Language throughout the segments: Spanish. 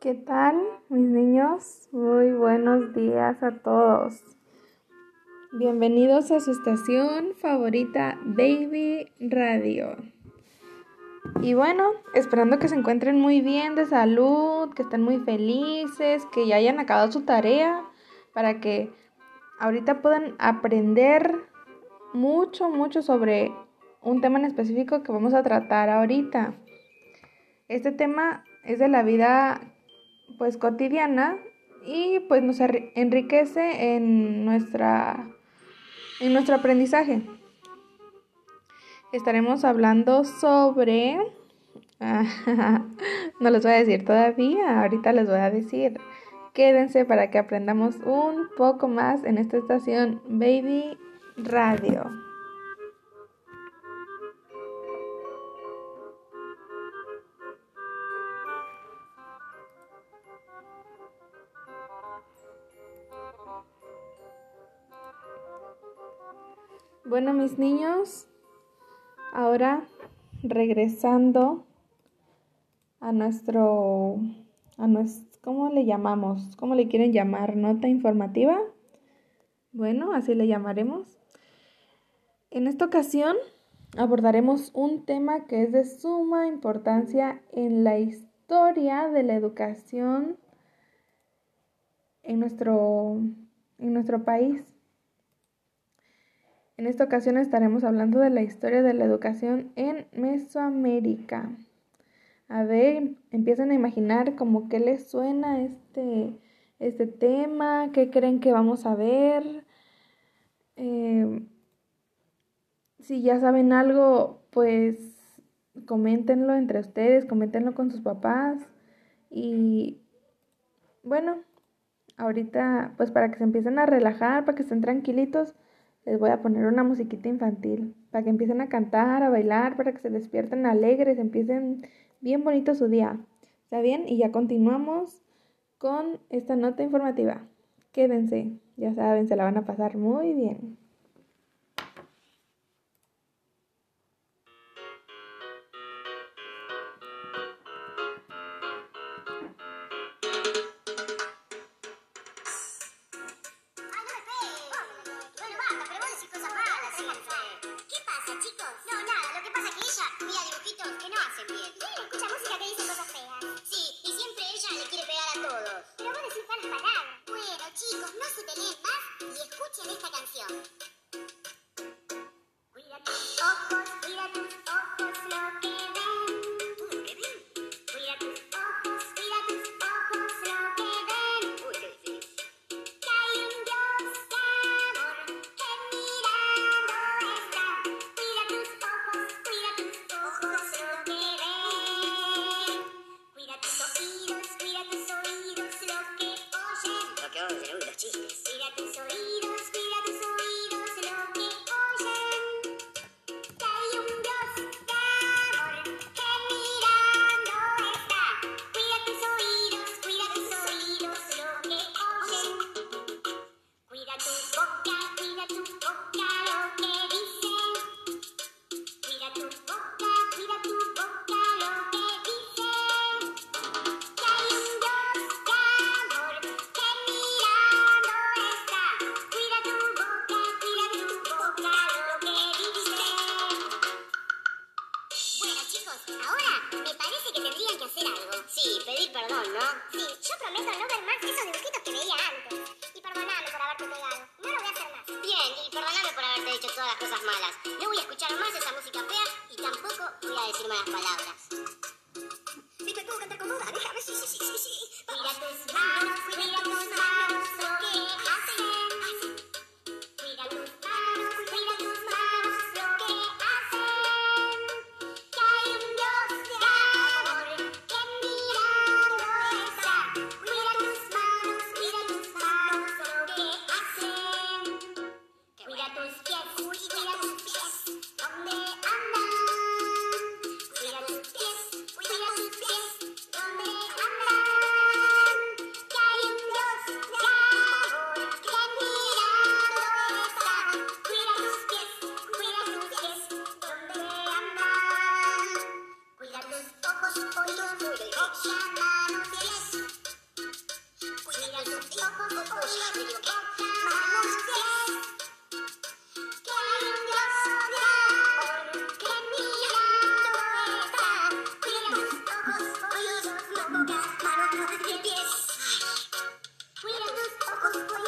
¿Qué tal, mis niños? Muy buenos días a todos. Bienvenidos a su estación favorita, Baby Radio. Y bueno, esperando que se encuentren muy bien de salud, que estén muy felices, que ya hayan acabado su tarea, para que ahorita puedan aprender mucho, mucho sobre un tema en específico que vamos a tratar ahorita. Este tema es de la vida pues cotidiana y pues nos enriquece en nuestra en nuestro aprendizaje. Estaremos hablando sobre no les voy a decir todavía, ahorita les voy a decir. Quédense para que aprendamos un poco más en esta estación Baby Radio. Bueno, mis niños, ahora regresando a nuestro, a nuestro, ¿cómo le llamamos? ¿Cómo le quieren llamar? ¿Nota informativa? Bueno, así le llamaremos. En esta ocasión abordaremos un tema que es de suma importancia en la historia de la educación en nuestro, en nuestro país. En esta ocasión estaremos hablando de la historia de la educación en Mesoamérica. A ver, empiezan a imaginar como qué les suena este, este tema, qué creen que vamos a ver. Eh, si ya saben algo, pues coméntenlo entre ustedes, coméntenlo con sus papás. Y bueno, ahorita pues para que se empiecen a relajar, para que estén tranquilitos les voy a poner una musiquita infantil para que empiecen a cantar, a bailar, para que se despierten alegres, empiecen bien bonito su día. ¿Está bien? Y ya continuamos con esta nota informativa. Quédense, ya saben, se la van a pasar muy bien. esta canción.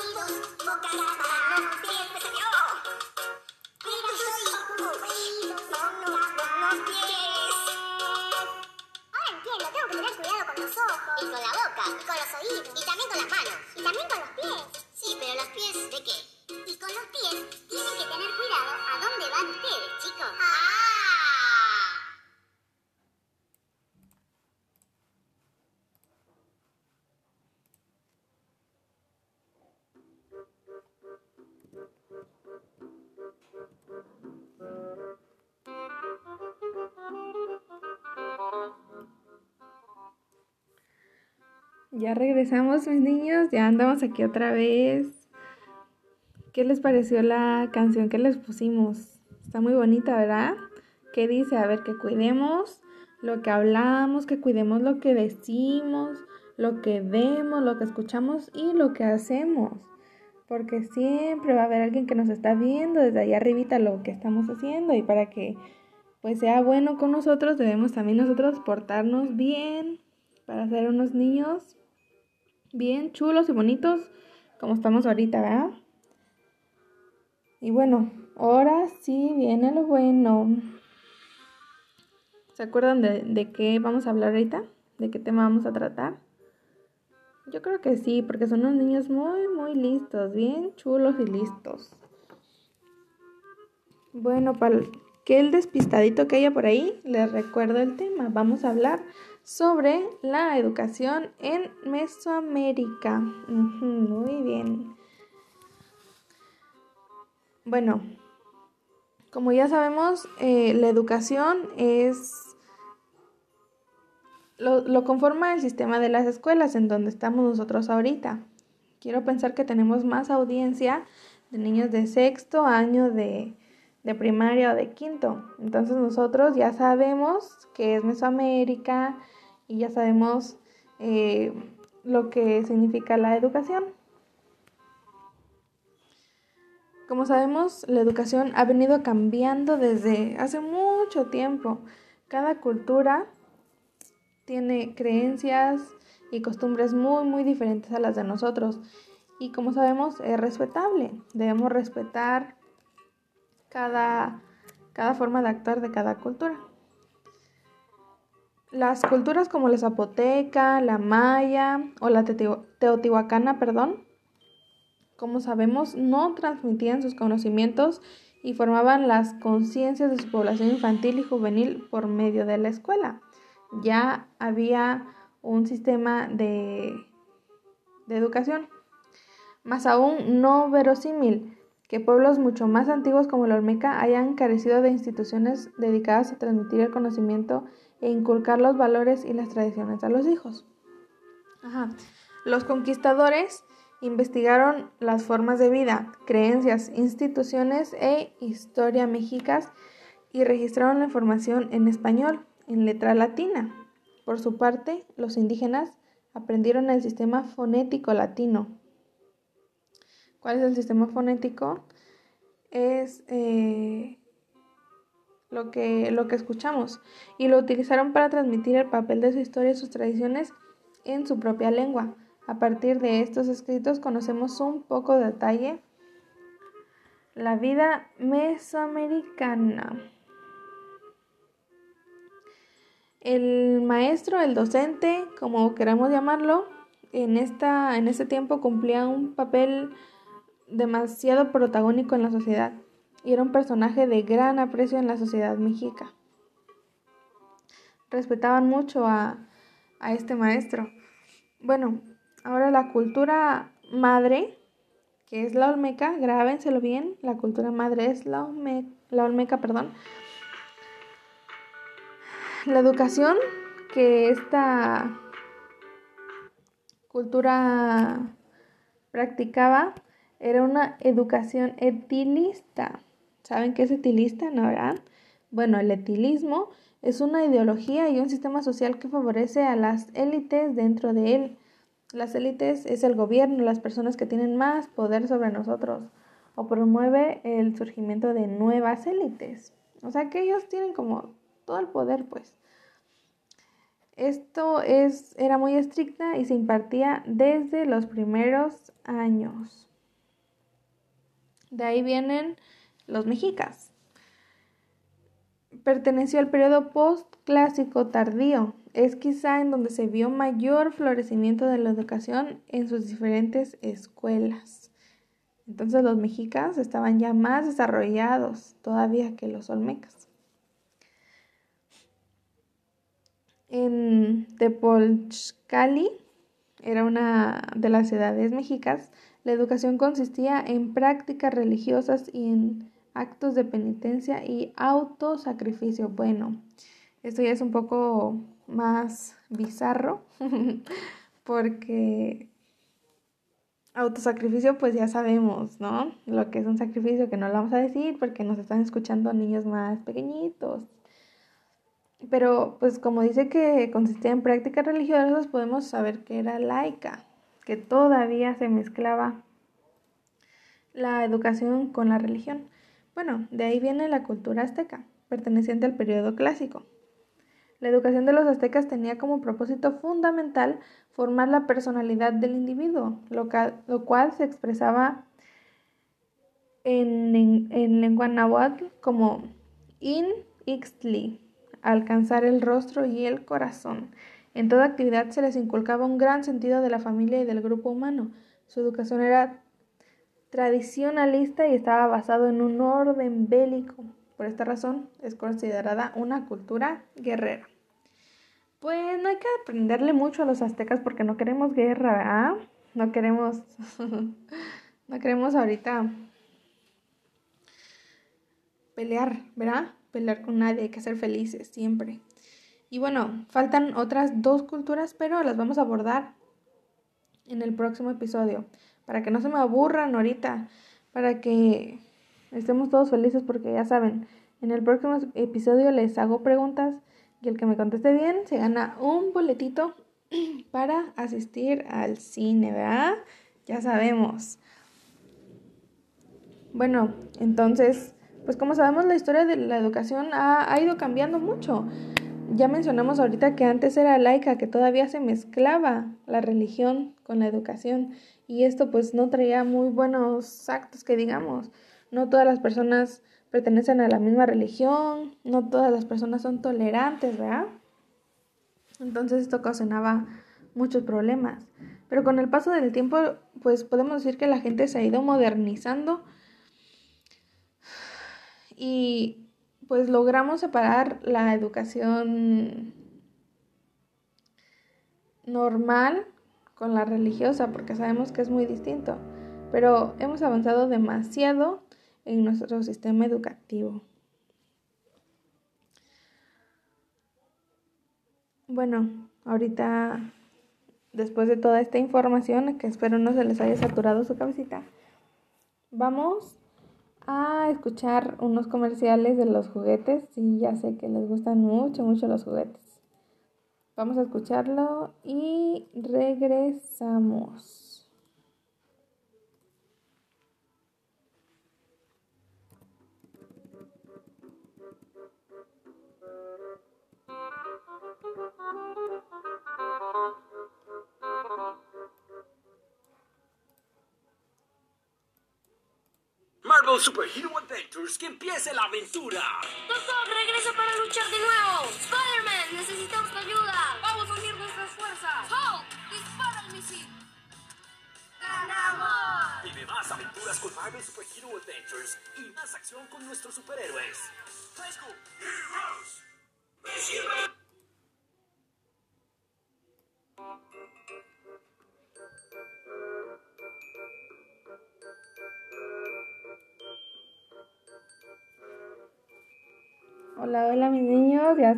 amigos, boca Ya regresamos, mis niños, ya andamos aquí otra vez. ¿Qué les pareció la canción que les pusimos? Está muy bonita, ¿verdad? ¿Qué dice? A ver, que cuidemos lo que hablamos, que cuidemos lo que decimos, lo que vemos, lo que escuchamos y lo que hacemos. Porque siempre va a haber alguien que nos está viendo desde allá arribita lo que estamos haciendo y para que pues sea bueno con nosotros debemos también nosotros portarnos bien para ser unos niños bien chulos y bonitos como estamos ahorita, ¿verdad? Y bueno, ahora sí viene lo bueno. ¿Se acuerdan de, de qué vamos a hablar ahorita? ¿De qué tema vamos a tratar? Yo creo que sí, porque son unos niños muy, muy listos, bien chulos y listos. Bueno, para que el despistadito que haya por ahí, les recuerdo el tema. Vamos a hablar sobre la educación en Mesoamérica. muy bien. Bueno, como ya sabemos, eh, la educación es lo, lo, conforma el sistema de las escuelas en donde estamos nosotros ahorita. Quiero pensar que tenemos más audiencia de niños de sexto año de, de primaria o de quinto. Entonces nosotros ya sabemos que es Mesoamérica, y ya sabemos eh, lo que significa la educación. Como sabemos, la educación ha venido cambiando desde hace mucho tiempo. Cada cultura tiene creencias y costumbres muy, muy diferentes a las de nosotros. Y como sabemos, es respetable. Debemos respetar cada, cada forma de actuar de cada cultura. Las culturas como la zapoteca, la maya o la teotihuacana, perdón, como sabemos, no transmitían sus conocimientos y formaban las conciencias de su población infantil y juvenil por medio de la escuela. Ya había un sistema de, de educación. Más aún, no verosímil que pueblos mucho más antiguos como la Olmeca hayan carecido de instituciones dedicadas a transmitir el conocimiento e inculcar los valores y las tradiciones a los hijos. Los conquistadores investigaron las formas de vida, creencias, instituciones e historia mexicas y registraron la información en español, en letra latina. Por su parte, los indígenas aprendieron el sistema fonético latino. ¿Cuál es el sistema fonético? Es eh, lo que, lo que escuchamos, y lo utilizaron para transmitir el papel de su historia y sus tradiciones en su propia lengua. A partir de estos escritos conocemos un poco de detalle la vida mesoamericana. El maestro, el docente, como queramos llamarlo, en, esta, en este tiempo cumplía un papel demasiado protagónico en la sociedad y era un personaje de gran aprecio en la sociedad mexica. Respetaban mucho a, este maestro. Bueno, ahora la cultura madre, que es la olmeca, grábenselo bien, la cultura madre es la, la olmeca, perdón. La educación que esta cultura practicaba era una educación etilista. ¿Saben qué es etilista, no verdad? Bueno, el etilismo es una ideología y un sistema social que favorece a las élites dentro de él. Las élites es el gobierno, las personas que tienen más poder sobre nosotros, o promueve el surgimiento de nuevas élites. O sea que ellos tienen como todo el poder, pues. Esto es, era muy estricta y se impartía desde los primeros años. De ahí vienen los mexicas. Perteneció al periodo postclásico tardío. Es quizá en donde se vio mayor florecimiento de la educación en sus diferentes escuelas. Entonces los mexicas estaban ya más desarrollados todavía que los olmecas. En Tepolchcali, era una de las ciudades mexicas, la educación consistía en prácticas religiosas y en actos de penitencia y autosacrificio. Bueno, esto ya es un poco más bizarro, porque autosacrificio pues ya sabemos, ¿no? Lo que es un sacrificio que no lo vamos a decir porque nos están escuchando niños más pequeñitos. Pero pues como dice que consistía en prácticas religiosas, podemos saber que era laica, que todavía se mezclaba la educación con la religión. Bueno, de ahí viene la cultura azteca, perteneciente al periodo clásico. La educación de los aztecas tenía como propósito fundamental formar la personalidad del individuo, lo, cual se expresaba en, en, lengua náhuatl como in ixtli, alcanzar el rostro y el corazón. En toda actividad se les inculcaba un gran sentido de la familia y del grupo humano. Su educación era tradicionalista y estaba basado en un orden bélico. Por esta razón es considerada una cultura guerrera. Pues no hay que aprenderle mucho a los aztecas porque no queremos guerra, ¿verdad? No queremos, no queremos ahorita pelear, ¿verdad? Pelear con nadie, hay que ser felices siempre. Y bueno, faltan otras dos culturas, pero las vamos a abordar en el próximo episodio para que no se me aburran ahorita, para que estemos todos felices porque ya saben, en el próximo episodio les hago preguntas y el que me conteste bien se gana un boletito para asistir al cine, ¿verdad? Ya sabemos. Bueno, entonces, pues como sabemos la historia de la educación ha, ha ido cambiando mucho. Ya mencionamos ahorita que antes era laica, que todavía se mezclaba la religión con la educación y esto pues no traía muy buenos actos que digamos. No todas las personas pertenecen a la misma religión, no todas las personas son tolerantes, ¿verdad? Entonces esto ocasionaba muchos problemas. Pero con el paso del tiempo, pues podemos decir que la gente se ha ido modernizando y pues logramos separar la educación normal con la religiosa, porque sabemos que es muy distinto, pero hemos avanzado demasiado en nuestro sistema educativo. Bueno, ahorita, después de toda esta información, que espero no se les haya saturado su cabecita, vamos a escuchar unos comerciales de los juguetes. Y ya sé que les gustan mucho, mucho los juguetes. Vamos a escucharlo y regresamos. Marvel Superhero Adventures, que empiece la aventura. Doctor, regresa para luchar de nuevo. Spider-Man, necesitamos tu ayuda. Vamos a unir nuestras fuerzas. Hulk, dispara el misil. ¡Ganamos! Vive más aventuras con Marvel Superhero Adventures y más acción con nuestros superhéroes. School Heroes.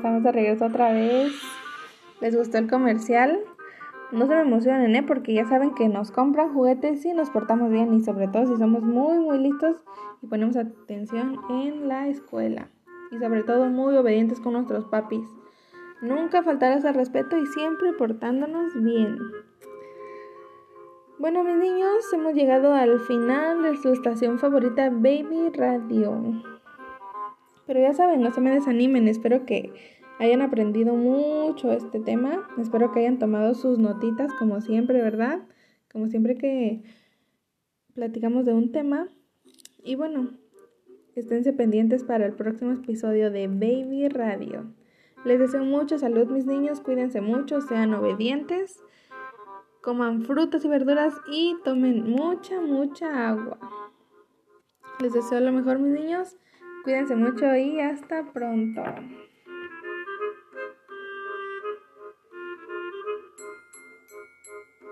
Estamos de regreso otra vez. ¿Les gustó el comercial? No se me emocionen, ¿eh? Porque ya saben que nos compran juguetes si nos portamos bien y sobre todo si somos muy, muy listos y ponemos atención en la escuela. Y sobre todo muy obedientes con nuestros papis. Nunca faltarás al respeto y siempre portándonos bien. Bueno, mis niños, hemos llegado al final de su estación favorita, Baby Radio. Pero ya saben, no se me desanimen, espero que hayan aprendido mucho este tema, espero que hayan tomado sus notitas como siempre, ¿verdad? Como siempre que platicamos de un tema. Y bueno, esténse pendientes para el próximo episodio de Baby Radio. Les deseo mucha salud, mis niños, cuídense mucho, sean obedientes, coman frutas y verduras y tomen mucha, mucha agua. Les deseo lo mejor, mis niños. Cuídense mucho y hasta pronto.